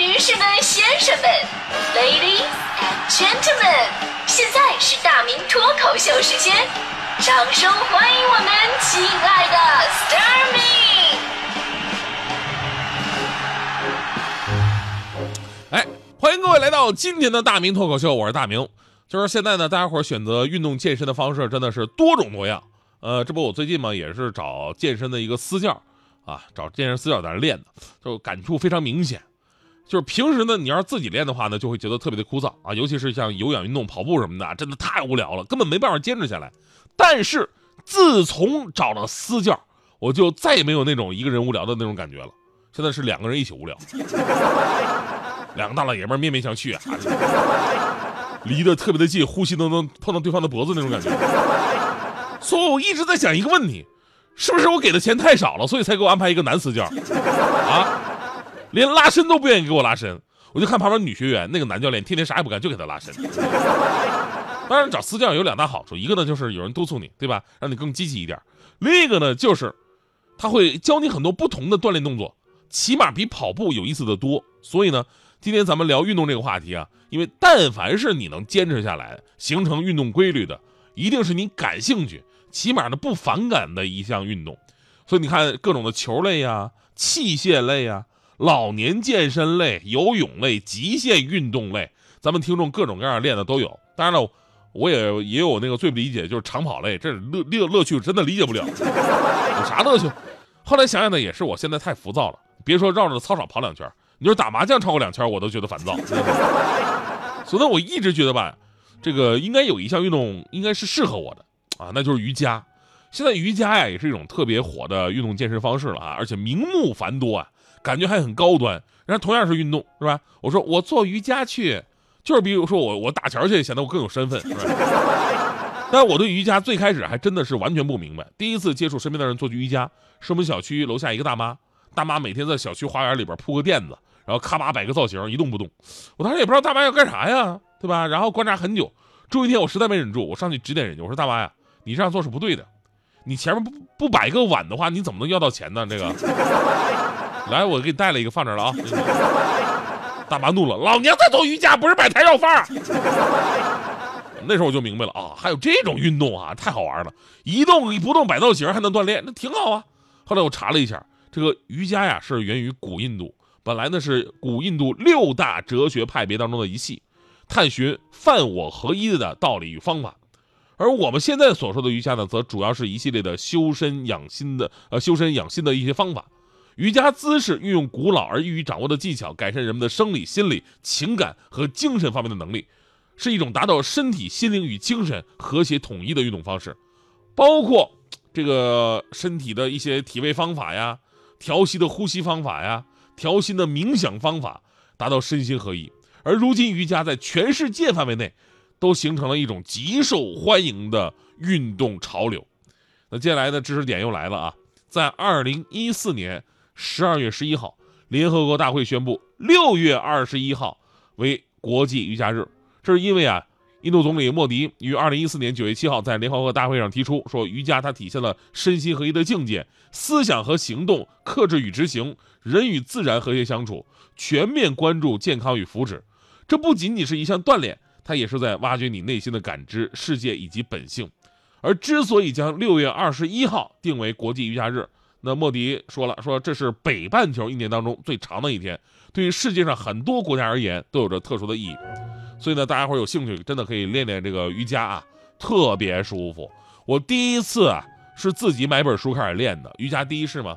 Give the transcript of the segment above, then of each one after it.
女士们、先生们，Ladies and Gentlemen，现在是大明脱口秀时间，掌声欢迎我们亲爱的 s t a r m y 哎，欢迎各位来到今天的大明脱口秀，我是大明。就是现在呢，大家伙选择运动健身的方式真的是多种多样。呃，这不我最近嘛也是找健身的一个私教啊，找健身私教在那练的，就感触非常明显。就是平时呢，你要是自己练的话呢，就会觉得特别的枯燥啊，尤其是像有氧运动、跑步什么的，真的太无聊了，根本没办法坚持下来。但是自从找了私教，我就再也没有那种一个人无聊的那种感觉了。现在是两个人一起无聊，两个大老爷们面面相觑啊，离得特别的近，呼吸都能碰到对方的脖子那种感觉。所以我一直在想一个问题，是不是我给的钱太少了，所以才给我安排一个男私教啊？连拉伸都不愿意给我拉伸，我就看旁边女学员那个男教练天天啥也不干，就给她拉伸。当然找私教有两大好处，一个呢就是有人督促你，对吧？让你更积极一点；另一个呢就是他会教你很多不同的锻炼动作，起码比跑步有意思的多。所以呢，今天咱们聊运动这个话题啊，因为但凡是你能坚持下来、形成运动规律的，一定是你感兴趣，起码呢不反感的一项运动。所以你看各种的球类呀、器械类呀。老年健身类、游泳类、极限运动类，咱们听众各种各样练的都有。当然了，我也也有那个最不理解，就是长跑类，这乐乐乐趣真的理解不了，有啥乐趣？后来想想呢，也是我现在太浮躁了。别说绕着操场跑两圈，你说打麻将超过两圈，我都觉得烦躁。所以，我一直觉得吧，这个应该有一项运动应该是适合我的啊，那就是瑜伽。现在瑜伽呀，也是一种特别火的运动健身方式了啊，而且名目繁多啊。感觉还很高端，然后同样是运动，是吧？我说我做瑜伽去，就是比如说我我打球去，显得我更有身份，是吧？但我对瑜伽最开始还真的是完全不明白。第一次接触身边的人做瑜伽，是我们小区楼下一个大妈，大妈每天在小区花园里边铺个垫子，然后咔吧摆个造型，一动不动。我当时也不知道大妈要干啥呀，对吧？然后观察很久，终有一天我实在没忍住，我上去指点人家，我说大妈呀，你这样做是不对的，你前面不不摆个碗的话，你怎么能要到钱呢？这个。来，我给你带了一个放这了啊！大妈怒了，老娘在做瑜伽，不是摆台要饭。那时候我就明白了啊，还有这种运动啊，太好玩了，一动一不动摆造型还能锻炼，那挺好啊。后来我查了一下，这个瑜伽呀是源于古印度，本来呢是古印度六大哲学派别当中的一系，探寻犯我合一的道理与方法。而我们现在所说的瑜伽呢，则主要是一系列的修身养心的呃修身养心的一些方法。瑜伽姿势运用古老而易于掌握的技巧，改善人们的生理、心理、情感和精神方面的能力，是一种达到身体、心灵与精神和谐统一的运动方式。包括这个身体的一些体位方法呀、调息的呼吸方法呀、调心的冥想方法，达到身心合一。而如今，瑜伽在全世界范围内都形成了一种极受欢迎的运动潮流。那接下来的知识点又来了啊，在二零一四年。十二月十一号，联合国大会宣布六月二十一号为国际瑜伽日。这是因为啊，印度总理莫迪于二零一四年九月七号在联合国大会上提出，说瑜伽它体现了身心合一的境界，思想和行动克制与执行，人与自然和谐相处，全面关注健康与福祉。这不仅仅是一项锻炼，它也是在挖掘你内心的感知世界以及本性。而之所以将六月二十一号定为国际瑜伽日，那莫迪说了，说这是北半球一年当中最长的一天，对于世界上很多国家而言都有着特殊的意义。所以呢，大家伙有兴趣，真的可以练练这个瑜伽啊，特别舒服。我第一次啊是自己买本书开始练的。瑜伽第一式嘛，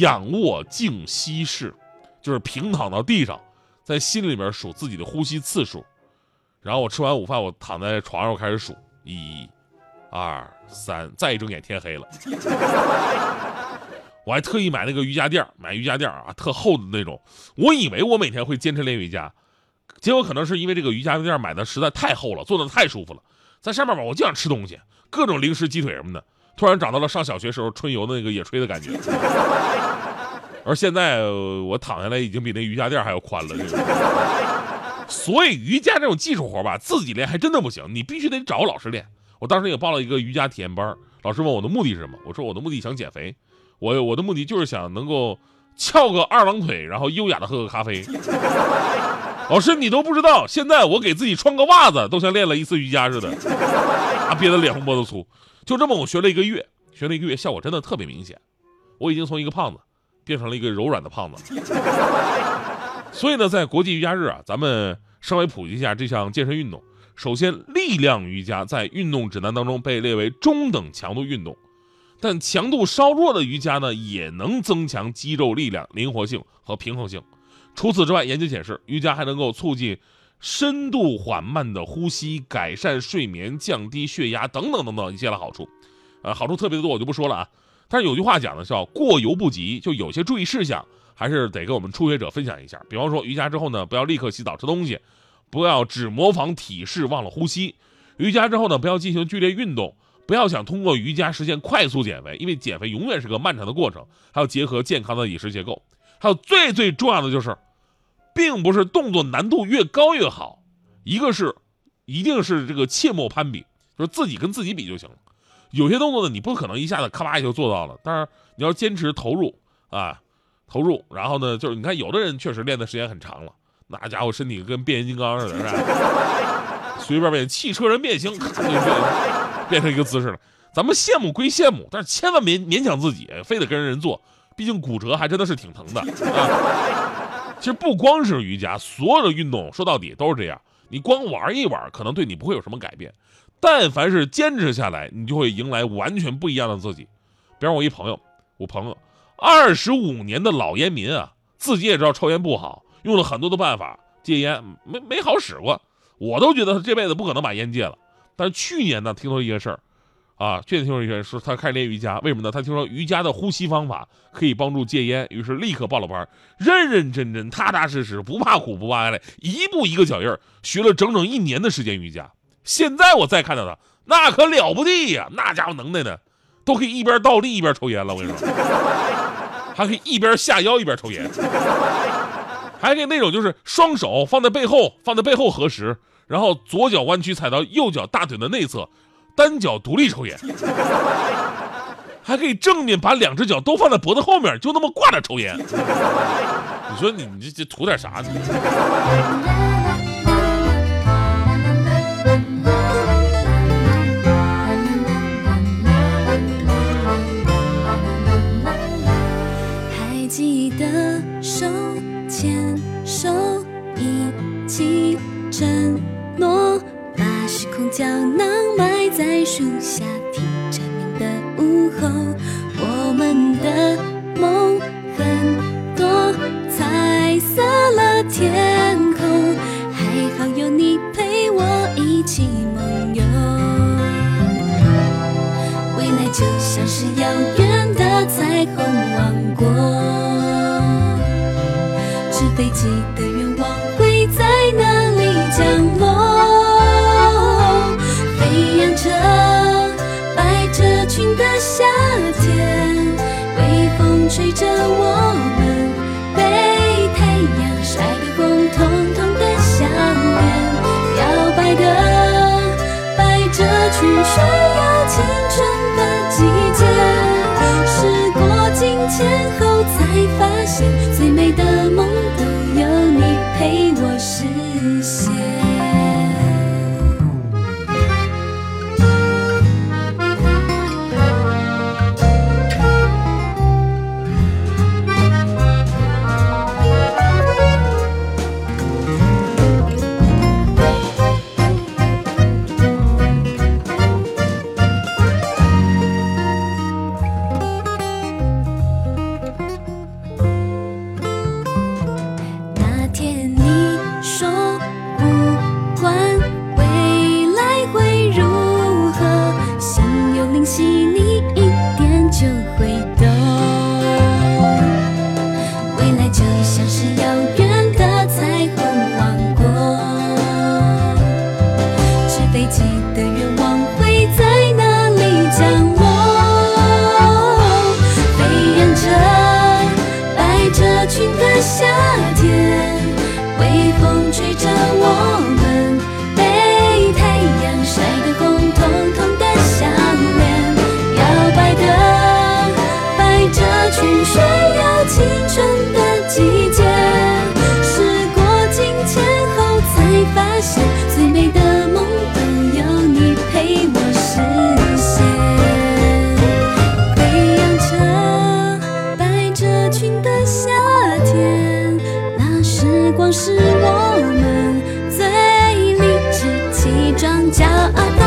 仰卧静息式，就是平躺到地上，在心里面数自己的呼吸次数。然后我吃完午饭，我躺在床上，我开始数一、二、三，再一睁眼天黑了。我还特意买那个瑜伽垫儿买瑜伽垫儿啊，特厚的那种。我以为我每天会坚持练瑜伽，结果可能是因为这个瑜伽垫儿买的实在太厚了，坐的太舒服了，在上面吧，我就想吃东西，各种零食、鸡腿什么的，突然找到了上小学时候春游的那个野炊的感觉。而现在我躺下来已经比那瑜伽垫还要宽了。所以瑜伽这种技术活吧，自己练还真的不行，你必须得找个老师练。我当时也报了一个瑜伽体验班，老师问我的目的是什么，我说我的目的想减肥。我我的目的就是想能够翘个二郎腿，然后优雅的喝个咖啡。老师，你都不知道，现在我给自己穿个袜子都像练了一次瑜伽似的，啊，憋得脸红脖子粗。就这么，我学了一个月，学了一个月，效果真的特别明显。我已经从一个胖子变成了一个柔软的胖子。所以呢，在国际瑜伽日啊，咱们稍微普及一下这项健身运动。首先，力量瑜伽在运动指南当中被列为中等强度运动，但强度稍弱的瑜伽呢，也能增强肌肉力量、灵活性和平衡性。除此之外，研究显示，瑜伽还能够促进深度缓慢的呼吸，改善睡眠，降低血压等等等等一系列好处。呃，好处特别的多，我就不说了啊。但是有句话讲的叫“过犹不及”，就有些注意事项还是得跟我们初学者分享一下。比方说，瑜伽之后呢，不要立刻洗澡吃东西。不要只模仿体式忘了呼吸，瑜伽之后呢，不要进行剧烈运动，不要想通过瑜伽实现快速减肥，因为减肥永远是个漫长的过程，还要结合健康的饮食结构，还有最最重要的就是，并不是动作难度越高越好，一个是，一定是这个切莫攀比，就是自己跟自己比就行了，有些动作呢，你不可能一下子咔吧就做到了，但是你要坚持投入啊，投入，然后呢，就是你看有的人确实练的时间很长了。那家伙身体跟变形金刚似的，是吧？随便变汽车人变形，咔就变成一个姿势了。咱们羡慕归羡慕，但是千万别勉强自己，非得跟人做。毕竟骨折还真的是挺疼的啊。其实不光是瑜伽，所有的运动说到底都是这样。你光玩一玩，可能对你不会有什么改变。但凡是坚持下来，你就会迎来完全不一样的自己。比方我一朋友，我朋友二十五年的老烟民啊，自己也知道抽烟不好。用了很多的办法戒烟，没没好使过，我都觉得他这辈子不可能把烟戒了。但是去年呢，听说一件事儿，啊，去年听说一件事，他开始练瑜伽，为什么呢？他听说瑜伽的呼吸方法可以帮助戒烟，于是立刻报了班，认认真真、踏踏实实，不怕苦不怕累，一步一个脚印儿，学了整整一年的时间瑜伽。现在我再看到他，那可了不地呀，那家伙能耐呢，都可以一边倒立一边抽烟了。我跟你说，还可以一边下腰一边抽烟。还可以那种，就是双手放在背后，放在背后合十，然后左脚弯曲踩到右脚大腿的内侧，单脚独立抽烟。还可以正面把两只脚都放在脖子后面，就那么挂着抽烟。你说你你这这图点啥呢？飞机的愿望会在哪里降落？飞扬着百褶裙的夏天，微风吹着我爱